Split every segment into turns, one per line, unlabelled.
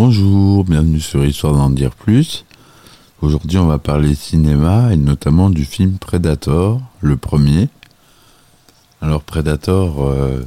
Bonjour, bienvenue sur Histoire d'en dire plus. Aujourd'hui, on va parler cinéma et notamment du film Predator, le premier. Alors, Predator, euh,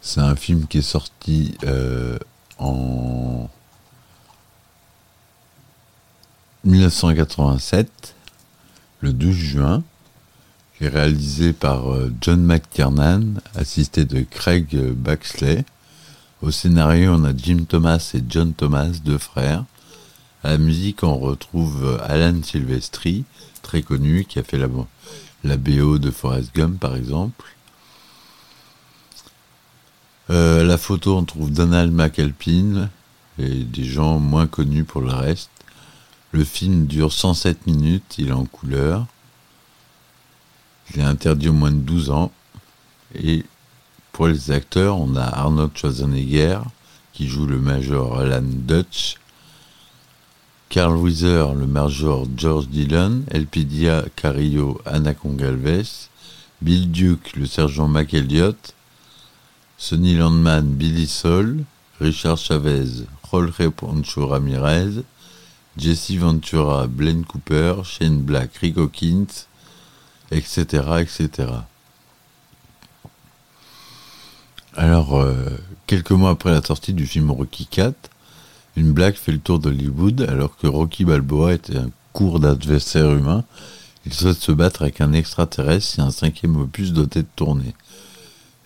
c'est un film qui est sorti euh, en 1987, le 12 juin, qui est réalisé par euh, John McTiernan, assisté de Craig Baxley. Au scénario, on a Jim Thomas et John Thomas, deux frères. À la musique, on retrouve Alan Silvestri, très connu, qui a fait la, BO de Forrest Gump, par exemple. Euh, la photo, on trouve Donald McAlpine et des gens moins connus pour le reste. Le film dure 107 minutes, il est en couleur. Il est interdit au moins de 12 ans. Pour les acteurs, on a Arnold Schwarzenegger qui joue le major Alan Dutch, Carl Wheezer, le major George Dillon, Elpidia Carillo, Anna Congalves, Bill Duke, le sergent McElliott, Sonny Landman, Billy Sol, Richard Chavez, Jorge Poncho Ramirez, Jesse Ventura, Blaine Cooper, Shane Black, Rick Hawkins, etc., etc. Alors, euh, quelques mois après la sortie du film Rocky IV, une blague fait le tour d'Hollywood alors que Rocky Balboa était un court d'adversaire humain. Il souhaite se battre avec un extraterrestre si un cinquième opus doit être tourné.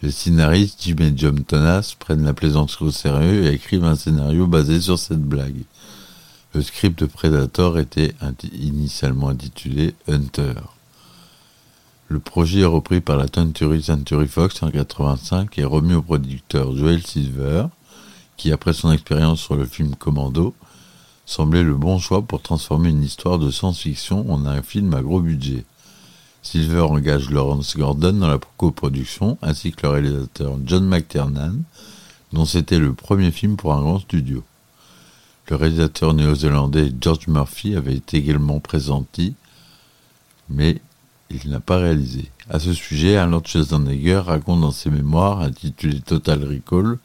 Les scénaristes Jim et John Thomas prennent la plaisanterie au sérieux et écrivent un scénario basé sur cette blague. Le script de Predator était initialement intitulé Hunter. Le projet est repris par la Century Century Fox en 1985 et remis au producteur Joel Silver, qui, après son expérience sur le film Commando, semblait le bon choix pour transformer une histoire de science-fiction en un film à gros budget. Silver engage Lawrence Gordon dans la coproduction, ainsi que le réalisateur John McTiernan, dont c'était le premier film pour un grand studio. Le réalisateur néo-zélandais George Murphy avait été également présenté, mais il n'a pas réalisé. À ce sujet, Arnold Schwarzenegger raconte dans ses mémoires, intitulé Total Recall,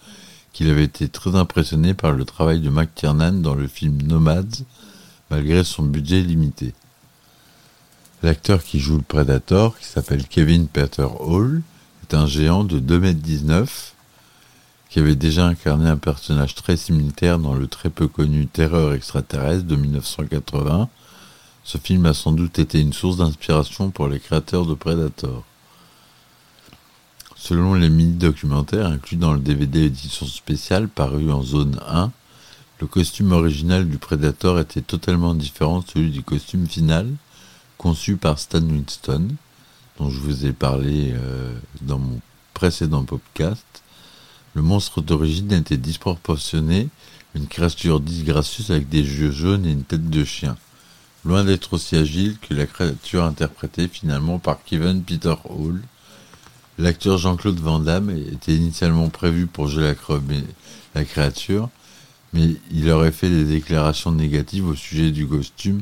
qu'il avait été très impressionné par le travail de McTiernan dans le film Nomads, malgré son budget limité. L'acteur qui joue le Predator, qui s'appelle Kevin Peter Hall, est un géant de 2,19 m qui avait déjà incarné un personnage très similaire dans le très peu connu Terreur extraterrestre de 1980, ce film a sans doute été une source d'inspiration pour les créateurs de Predator. Selon les mini-documentaires inclus dans le DVD édition spéciale paru en zone 1, le costume original du Predator était totalement différent de celui du costume final, conçu par Stan Winston, dont je vous ai parlé euh, dans mon précédent podcast. Le monstre d'origine était disproportionné, une créature disgracieuse avec des yeux jaunes et une tête de chien loin d'être aussi agile que la créature interprétée finalement par Kevin Peter Hall. L'acteur Jean-Claude Van Damme était initialement prévu pour jouer la, créature, mais il aurait fait des déclarations négatives au sujet du costume,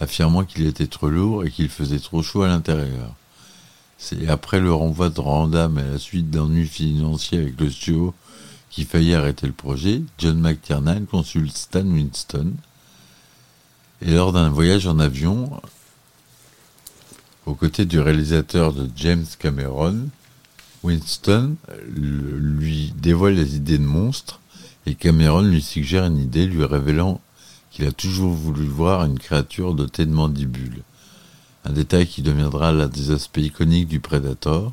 affirmant qu'il était trop lourd et qu'il faisait trop chaud à l'intérieur. C'est après le renvoi de Van Damme et la suite d'ennuis financiers avec le studio qui faillit arrêter le projet, John McTiernan consulte Stan Winston, et lors d'un voyage en avion, aux côtés du réalisateur de James Cameron, Winston lui dévoile les idées de monstres et Cameron lui suggère une idée lui révélant qu'il a toujours voulu voir une créature dotée de mandibules. Un détail qui deviendra l'un des aspects iconiques du Predator.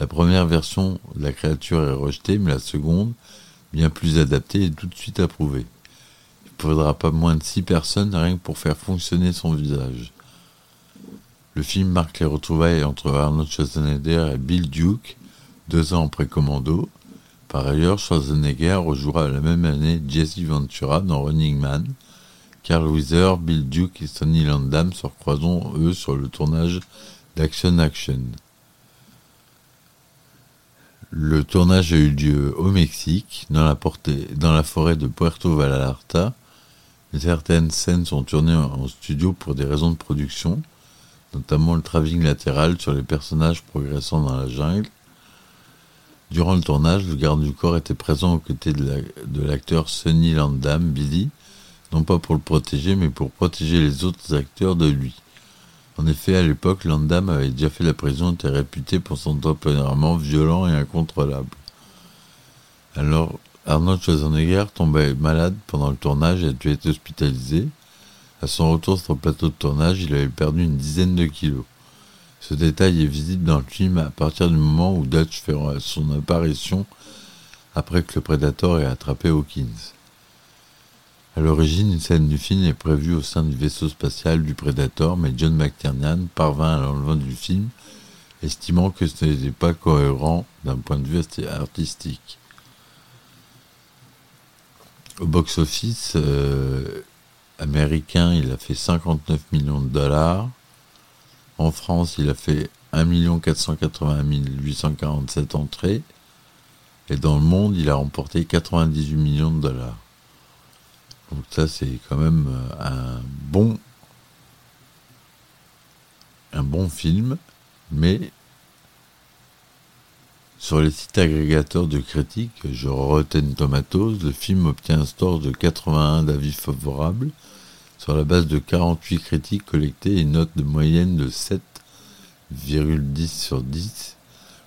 La première version de la créature est rejetée, mais la seconde, bien plus adaptée, est tout de suite approuvée faudra pas moins de six personnes rien que pour faire fonctionner son visage. Le film marque les retrouvailles entre Arnold Schwarzenegger et Bill Duke, deux ans après Commando. Par ailleurs, Schwarzenegger rejouera la même année Jesse Ventura dans Running Man. Carl Wheezer, Bill Duke et Sonny Landam se recroiseront eux sur le tournage d'Action Action. Le tournage a eu lieu au Mexique, dans la forêt de Puerto Vallarta, Certaines scènes sont tournées en studio pour des raisons de production, notamment le travelling latéral sur les personnages progressant dans la jungle. Durant le tournage, le garde du corps était présent aux côtés de l'acteur Sonny Landam, Billy, non pas pour le protéger, mais pour protéger les autres acteurs de lui. En effet, à l'époque, Landam avait déjà fait la prison et était réputé pour son tempérament violent et incontrôlable. Alors, Arnold Schwarzenegger tombait malade pendant le tournage et a dû être hospitalisé. À son retour sur le plateau de tournage, il avait perdu une dizaine de kilos. Ce détail est visible dans le film à partir du moment où Dutch fait son apparition après que le Predator ait attrapé Hawkins. À l'origine, une scène du film est prévue au sein du vaisseau spatial du Predator, mais John McTiernan parvint à l'enlever du film, estimant que ce n'était pas cohérent d'un point de vue artistique. Au box-office euh, américain, il a fait 59 millions de dollars. En France, il a fait 1 480 847 entrées. Et dans le monde, il a remporté 98 millions de dollars. Donc ça, c'est quand même euh, un bon, un bon film, mais sur les sites agrégateurs de critiques, je Rotten Tomatoes, le film obtient un score de 81 d'avis favorables sur la base de 48 critiques collectées et une note de moyenne de 7,10 sur 10.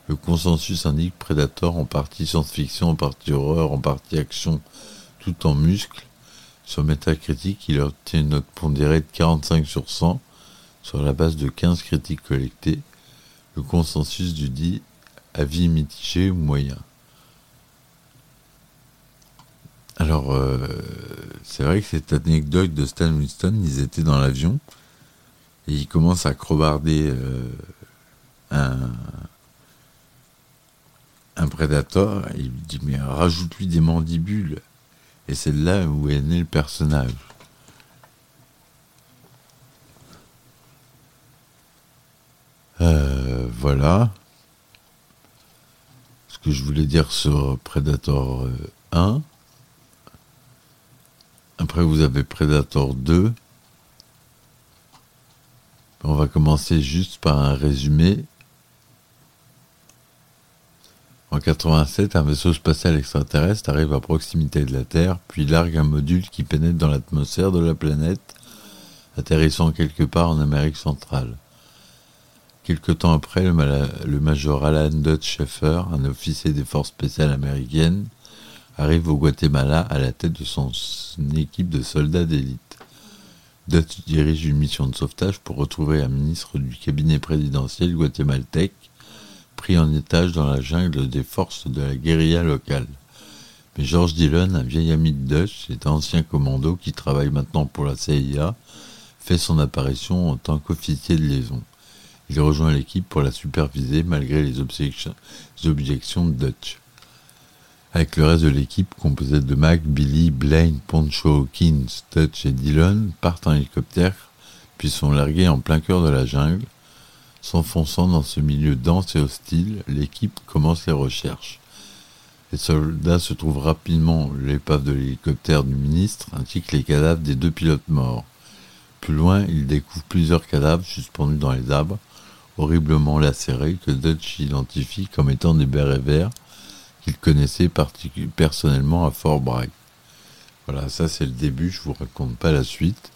Le consensus indique Predator en partie science-fiction, en partie horreur, en partie action, tout en muscles. Sur Metacritic, il obtient une note pondérée de 45 sur 100 sur la base de 15 critiques collectées. Le consensus du dit avis mitigé ou moyen. Alors, euh, c'est vrai que cette anecdote de Stan Winston, ils étaient dans l'avion et ils commencent à crobarder euh, un, un prédateur et il dit mais rajoute-lui des mandibules et c'est là où est né le personnage. Euh, voilà que je voulais dire sur Predator 1. Euh, Après, vous avez Predator 2. On va commencer juste par un résumé. En 87, un vaisseau spatial extraterrestre arrive à proximité de la Terre, puis largue un module qui pénètre dans l'atmosphère de la planète, atterrissant quelque part en Amérique centrale. Quelque temps après, le, major Alan Dutch Schaeffer, un officier des forces spéciales américaines, arrive au Guatemala à la tête de son équipe de soldats d'élite. Dutch dirige une mission de sauvetage pour retrouver un ministre du cabinet présidentiel guatémaltèque pris en étage dans la jungle des forces de la guérilla locale. Mais George Dillon, un vieil ami de Dutch et ancien commando qui travaille maintenant pour la CIA, fait son apparition en tant qu'officier de liaison. Il rejoint l'équipe pour la superviser malgré les objections, de Dutch. Avec le reste de l'équipe, composée de Mac, Billy, Blaine, Poncho, Hawkins, Dutch et Dillon, partent en hélicoptère, puis sont largués en plein cœur de la jungle. S'enfonçant dans ce milieu dense et hostile, l'équipe commence les recherches. Les soldats se trouvent rapidement l'épave de l'hélicoptère du ministre ainsi que les cadavres des deux pilotes morts. Plus loin, ils découvrent plusieurs cadavres suspendus dans les arbres, horriblement lacérés que Dutch identifie comme étant des bérets verts qu'il connaissait personnellement à Fort Bragg. Voilà, ça c'est le début, je vous raconte pas la suite.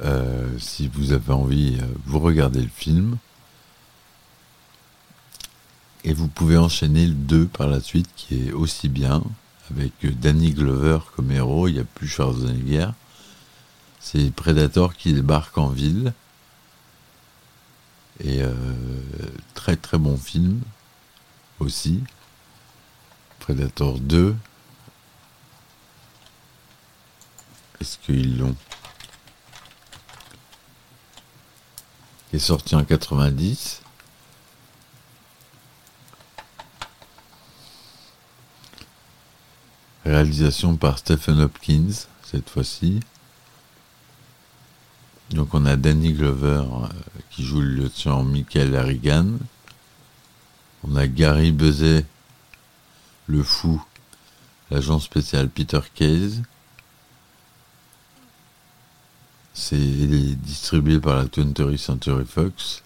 Euh, si vous avez envie, euh, vous regardez le film. Et vous pouvez enchaîner le 2 par la suite, qui est aussi bien, avec Danny Glover comme héros, il n'y a plus Schwarzenegger. C'est Predator qui débarque en ville et euh, très très bon film aussi. Predator 2. Est-ce qu'ils l'ont? Qui est sorti en 90. Réalisation par Stephen Hopkins cette fois-ci. Donc on a Danny Glover euh, qui joue le lieutenant Michael Harrigan. On a Gary Buzet, le fou, l'agent spécial Peter Case. C'est distribué par la 20th Century Fox.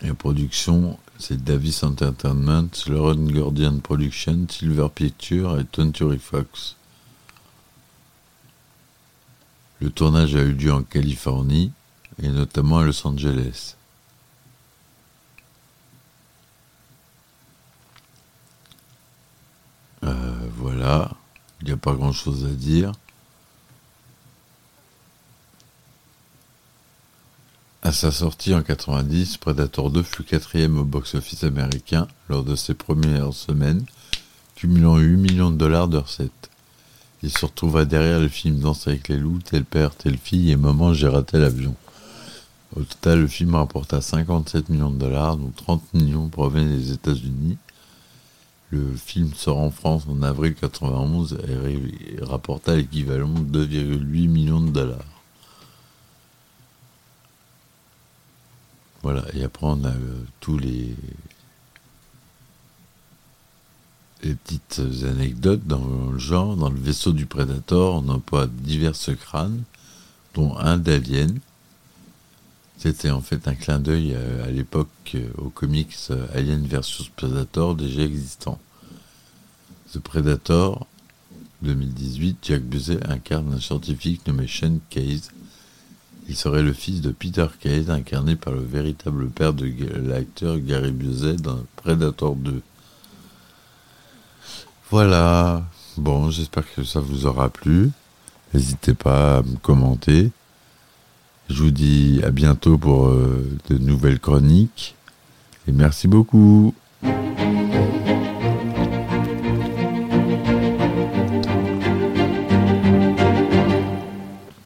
La production, c'est Davis Entertainment, Lauren Gordian Production, Silver Pictures et Century Fox. Le tournage a eu lieu en Californie et notamment à Los Angeles. Euh, voilà, il n'y a pas grand chose à dire. À sa sortie en 90, Predator 2 fut quatrième au box-office américain lors de ses premières semaines, cumulant 8 millions de dollars de recettes. Il se retrouva derrière le film Danse avec les loups, Tel père, telle fille et Maman j'ai raté l'avion. Au total, le film rapporta 57 millions de dollars, dont 30 millions provenaient des États-Unis. Le film sort en France en avril 91 et rapporta l'équivalent de 2,8 millions de dollars. Voilà, et après on a euh, tous les, petites anecdotes dans le genre. Dans le vaisseau du Predator, on emploie divers crânes, dont un d'Alien. C'était en fait un clin d'œil à, l'époque euh, aux comics euh, Alien vs Predator déjà existant. The Predator 2018, Jack Buzet incarne un scientifique nommé Shane Case il serait le fils de Peter Case, incarné par le véritable père de l'acteur Gary Busey dans Predator 2. Voilà. Bon, j'espère que ça vous aura plu. N'hésitez pas à me commenter. Je vous dis à bientôt pour euh, de nouvelles chroniques. Et merci beaucoup.